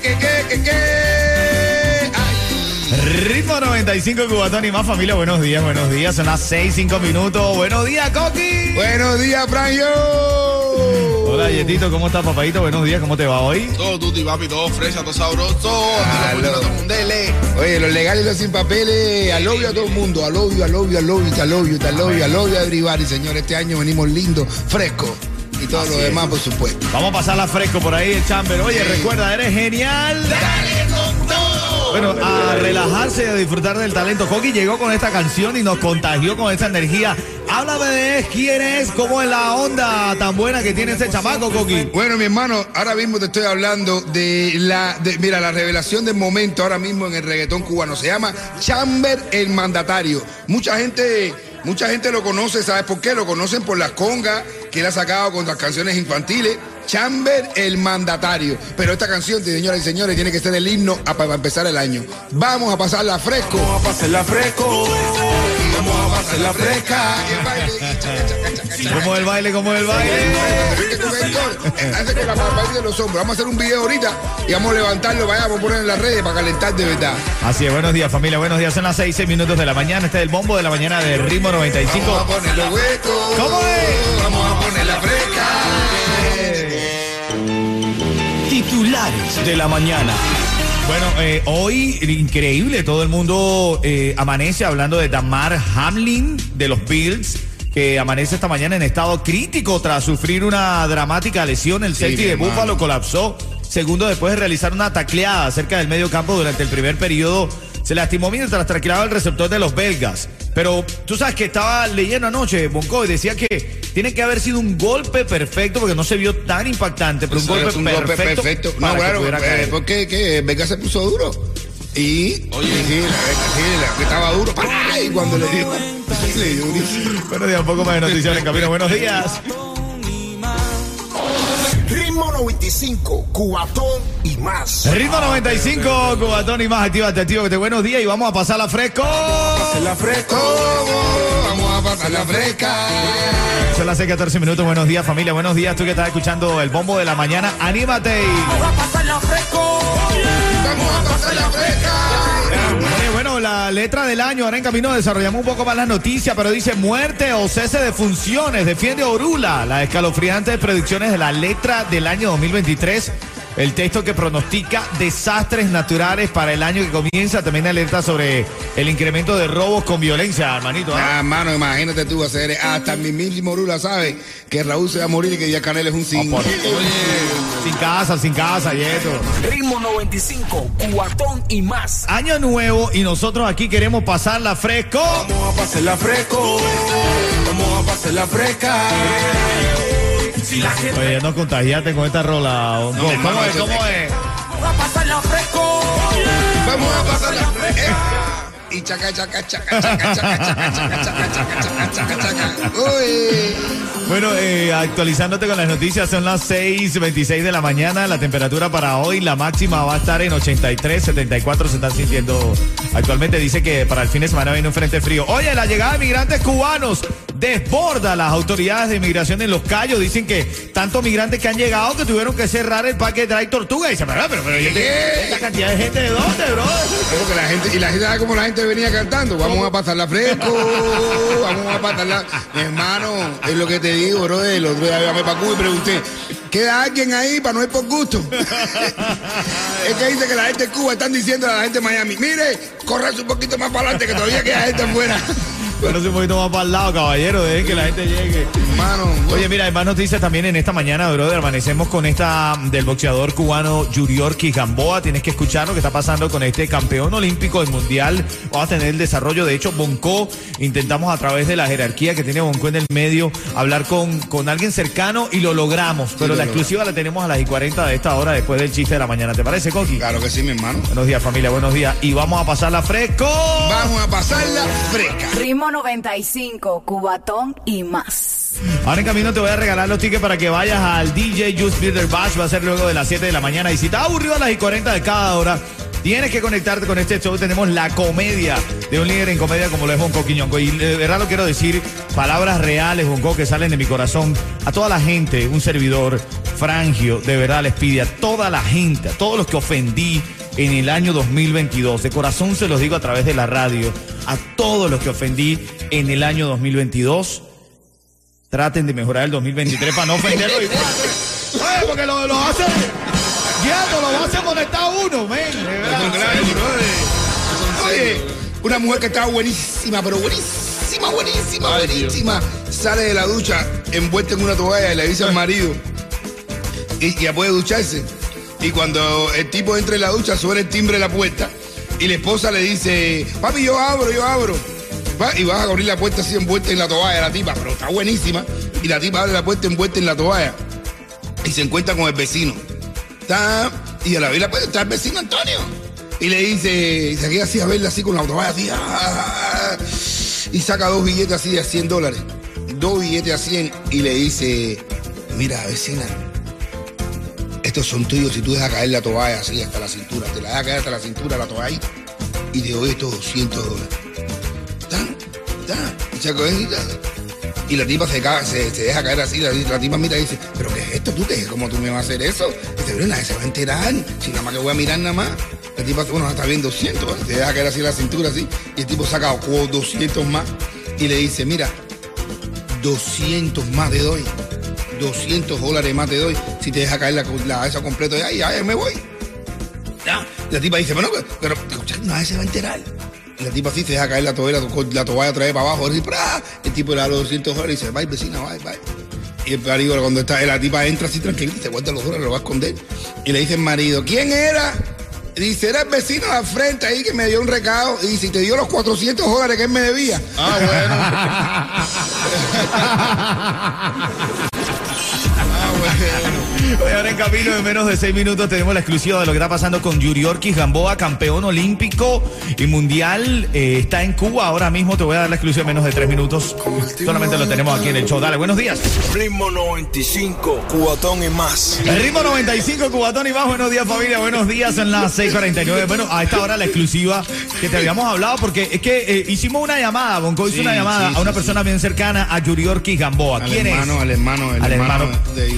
qué, qué, qué? Ay. Ritmo 95 Cubatón y más familia. Buenos días, buenos días. Son las 6, 5 minutos. Buenos días, Coqui. Buenos días, Franjo. Hola, Yetito. ¿Cómo estás, papadito? Buenos días. ¿Cómo te va hoy? Todo tutti papi, todo fresa, todo sabroso, todo. Oye, los legales y los sin papeles, al obvio a todo el mundo, al obvio, al obvio, al obvio, al obvio, al obvio, al obvio, everybody, señor. Este año venimos lindos, frescos y todo lo demás, por supuesto. Vamos a pasarla fresco por ahí, el chamber. Oye, recuerda, eres genial. Dale con todo. Bueno, a relajarse y a disfrutar del talento. Coqui llegó con esta canción y nos contagió con esa energía. Háblame de quién es, cómo es la onda tan buena que tiene ese chamaco, Coqui. Bueno, mi hermano, ahora mismo te estoy hablando de la, de- mira, la revelación del momento ahora mismo en el reggaetón cubano. Se llama Chamber el Mandatario. Mucha gente, mucha gente lo conoce, ¿sabes por qué? Lo conocen por las congas que él ha sacado con las canciones infantiles. Chamber el Mandatario. Pero esta canción, señoras y señores, tiene que ser el himno para empezar el año. Vamos a pasarla fresco. Vamos a pasarla fresco. Vamos a pasarla fresca. ¿Cómo es el baile, cómo es el baile? Hace con la de los hombros. Vamos a hacer un video ahorita y vamos a levantarlo, vaya, vamos a poner en las redes para calentar de verdad. Así es, buenos días familia, buenos días. Son las 6, 6 minutos de la mañana. Este es el bombo de la mañana de Ritmo Vamos a 95. ponerlo hueco. ¿Cómo es? Vamos a ponerla fresca. Titulares de la mañana. Bueno, eh, hoy increíble, todo el mundo eh, amanece hablando de Damar Hamlin de los Bills, que amanece esta mañana en estado crítico tras sufrir una dramática lesión. El safety mi de. Buffalo colapsó segundo después de realizar una tacleada cerca del medio campo durante el primer periodo. Se lastimó mientras tacleaba el receptor de los belgas. Pero tú sabes que estaba leyendo anoche, Bonco, y decía que tiene que haber sido un golpe perfecto porque no se vio tan impactante, pero un, golpe, un golpe perfecto perfecto. para No, que claro, pudiera eh, caer. porque que Vega se puso duro. Y, Oye. y sí, la- sí, la- que estaba duro. ¡Ay! Cuando le dio. le dio. Buenos días, un poco más de noticias en camino. Buenos días. Ritmo 95, cuatón y más. Ritmo 95, Cubatón y más. Actívate, actívate. Buenos días y vamos a pasarla fresco. Pasarla fresco. Vamos a pasarla fresca. Son las 6, 14 minutos. Buenos días, familia. Buenos días. Tú que estás escuchando el bombo de la mañana. Anímate. Vamos a pasarla fresca. Oye, bueno, la letra del año. Ahora en camino desarrollamos un poco más la noticia, pero dice muerte o cese de funciones. Defiende Orula. Las escalofriantes predicciones de la letra del año 2023. El texto que pronostica desastres naturales para el año que comienza. También alerta sobre el incremento de robos con violencia, hermanito. ¿ah? Ah, mano, imagínate tú hacer hasta mi mismo Rula sabe que Raúl se va a morir y que Díaz Canel es un sin. por- Sin casa, sin casa, y eso. Ritmo 95, cuatón y más. Año nuevo y nosotros aquí queremos pasarla fresco. Vamos a pasarla fresco. Vamos a pasarla fresca. Si la gente Oye, no contagiate con esta rola. Hongo. ¿Cómo es? eso- ¿Cómo es? va a pasarla fresco. Vamos a pasarla fresca. y chaca, chaca, chaca, chaca, chaca, chaca, chaca, chaca, chaca, chaca, chaca. Uy. Bueno, eh, actualizándote con las noticias, son las 6.26 de la mañana. La temperatura para hoy, la máxima va a estar en 83, 74 se están sintiendo actualmente. Dice que para el fin de semana viene un frente frío. Oye, la llegada de migrantes cubanos desborda las autoridades de inmigración en Los Cayos. Dicen que tantos migrantes que han llegado que tuvieron que cerrar el parque de Drive Tortuga. Y dice, pero, pero, pero. ¿esta cantidad de gente de dónde, bro? Creo que la gente, y la gente sabe cómo la gente venía cantando. Vamos a pasarla fresco, vamos a pasarla. Mi hermano, es lo que te digo, bro. El otro día llamé para Cuba y pregunté, ¿queda alguien ahí para no ir por gusto? es que dice que la gente de Cuba están diciendo a la gente de Miami, mire, corre un poquito más para adelante que todavía queda gente afuera. Bueno, un poquito más para el lado, caballero, dejen que la gente llegue. Hermano, Oye, mira, hay más noticias también en esta mañana, brother. Amanecemos con esta del boxeador cubano Yuriorki Gamboa. Tienes que escuchar lo que está pasando con este campeón olímpico del mundial. Vamos a tener el desarrollo. De hecho, Bonco, intentamos a través de la jerarquía que tiene Bonco en el medio, hablar con, con alguien cercano y lo logramos. Pero lo la exclusiva la tenemos a las y 40 de esta hora después del chiste de la mañana. ¿Te parece, Coqui? claro que sí, mi hermano. Buenos días, familia. Buenos días. Y vamos a pasarla fresco. Vamos a pasarla fresca. Ritmo 95, Cubatón y más. Ahora en camino te voy a regalar los tickets para que vayas al DJ Juice Builder Bash. Va a ser luego de las 7 de la mañana. Y si estás aburrido a las y 40 de cada hora, tienes que conectarte con este show. Tenemos la comedia de un líder en comedia como lo es Bonco Quiñongo. Y de verdad lo quiero decir, palabras reales, Bonco, que salen de mi corazón. A toda la gente, un servidor, Frangio, de verdad les pide a toda la gente, a todos los que ofendí en el año 2022. De corazón se los digo a través de la radio. A todos los que ofendí en el año 2022 traten de mejorar el 2023 para no ofenderlo igual. Porque lo, lo hace guiando, lo hace molestar a uno, men. brother. Oye, una mujer que está buenísima, pero buenísima, buenísima, buenísima. Sale de la ducha envuelta en una toalla y le dice al marido y ya puede ducharse. Y cuando el tipo entra en la ducha, suena el timbre de la puerta y la esposa le dice, papi, yo abro, yo abro. Y vas a abrir la puerta así envuelta en la toalla la tipa, pero está buenísima. Y la tipa abre la puerta envuelta en la toalla y se encuentra con el vecino. Está, y a la vez la puerta está el vecino Antonio. Y le dice, y se queda así a verla así con la toalla así. ah, y saca dos billetes así de 100 dólares. Dos billetes a 100 y le dice, mira vecina, estos son tuyos si tú dejas caer la toalla así hasta la cintura. Te la dejas caer hasta la cintura la toalla y te doy estos 200 dólares. Y y. Y la tipa se, se, se deja caer así, la, tipa mira y dice, ¿pero qué es esto? ¿Tú qué? ¿Cómo tú me vas a hacer eso? Y dice, pero nadie se va a enterar, si nada más que voy a mirar nada más. La tipa, bueno, está bien 200, se deja caer así la cintura así, y el tipo saca oh, 200 más y le dice, mira, 200 más te doy, 200 dólares más te doy, si te deja caer la, la esa completo, ya, ya, ya me voy. Ya. La tipa dice, pero, pero, escucha, nadie se va a enterar. La tipa así se deja caer la toalla, la toalla otra vez para abajo, el tipo le da los 200 dólares y dice, bye vecina, bye, bye. Y el marido cuando está, la tipa entra así tranquila, se guarda los dólares, lo va a esconder. Y le dice el marido, ¿quién era? Dice, era el vecino de al frente ahí que me dio un recado. Y ¿y te dio los 400 dólares que él me debía? Ah, Oye, ahora en camino de menos de seis minutos tenemos la exclusiva de lo que está pasando con Yuriorkis Gamboa, campeón olímpico y mundial. Eh, está en Cuba ahora mismo. Te voy a dar la exclusiva en menos de tres minutos. Solamente lo tenemos aquí en el show. Dale, buenos días. Ritmo 95, cubatón y más. El ritmo 95, Cubatón y más. Buenos días, familia. Buenos días en las 6:49. Bueno, a esta hora la exclusiva que te habíamos hablado, porque es que eh, hicimos una llamada. Bonco hizo Sí, una llamada sí, a una sí, persona bien cercana a Yuriorkis Gamboa. Al ¿Quién hermano, es? al hermano, el Al hermano, hermano. de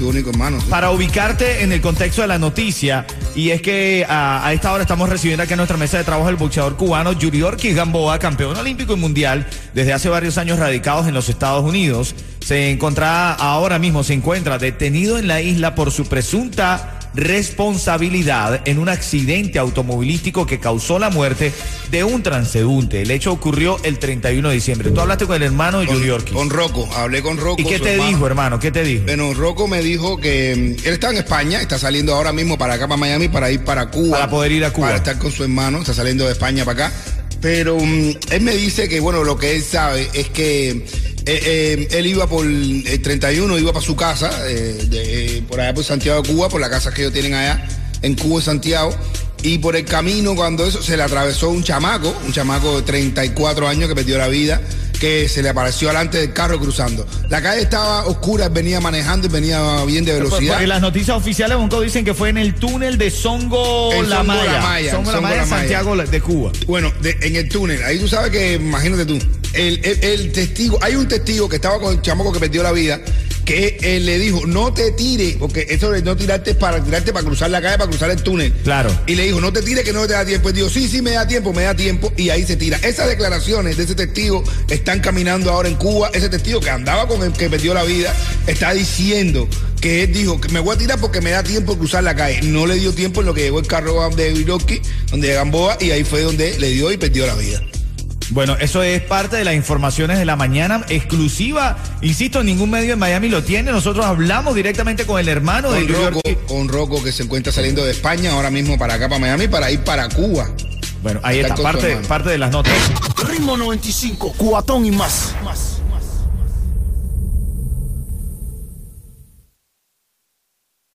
Único hermano. Para ubicarte en el contexto de la noticia, y es que a, esta hora estamos recibiendo aquí en nuestra mesa de trabajo el boxeador cubano Yuriorkis Gamboa, campeón olímpico y mundial desde hace varios años radicados en los Estados Unidos. Se encontraba, ahora mismo se encuentra detenido en la isla por su presunta responsabilidad en un accidente automovilístico que causó la muerte de un transeúnte. El hecho ocurrió el 31 de diciembre. Tú hablaste con el hermano de Yuriorkis. con Rocco, hablé con Rocco. ¿Y qué te hermano. dijo, hermano? ¿Qué te dijo? Bueno, Rocco me dijo que mm, él está en España, está saliendo ahora mismo para acá, para Miami, para ir para Cuba. Para poder ir a Cuba. Para estar con su hermano, está saliendo de España para acá. Pero mm, él me dice que, bueno, lo que él sabe es que eh, eh, él iba por el 31, iba para su casa, eh, de- eh, por allá por Santiago de Cuba, por la casa que ellos tienen allá en Cuba, en Santiago. Y por el camino, cuando eso, se le atravesó un chamaco, un chamaco de 34 años que perdió la vida, que se le apareció delante del carro cruzando. La calle estaba oscura, venía manejando y venía bien de velocidad. Porque las noticias oficiales, Bonco, dicen que fue en el túnel de Songo El La Songo Maya. La Maya, Songo La Songo Maya, La Maya. Santiago de Cuba. Bueno, de- en el túnel, ahí tú sabes que, imagínate tú, el, el- el testigo, hay un testigo que estaba con el chamaco que perdió la vida, que él le dijo, no te tires, porque eso de no tirarte es para tirarte para cruzar la calle, para cruzar el túnel. Claro. Y le dijo, no te tires que no te da tiempo. Él dijo, sí, sí, me da tiempo, me da tiempo. Y ahí se tira. Esas declaraciones de ese testigo están caminando ahora en Cuba. Ese testigo que andaba con el que perdió la vida está diciendo que él dijo que me voy a tirar porque me da tiempo de cruzar la calle. No le dio tiempo en lo que llegó el carro de Viroski, donde de Gamboa, y ahí fue donde le dio y perdió la vida. Bueno, eso es parte de las informaciones de la mañana exclusiva. Insisto, ningún medio en Miami lo tiene. Nosotros hablamos directamente con el hermano de Con Rocco, York. con Rocco que se encuentra saliendo de España ahora mismo para acá, para Miami, para ir para Cuba. Bueno, ahí Está parte, parte de las notas. Ritmo 95, cuatón y más. más.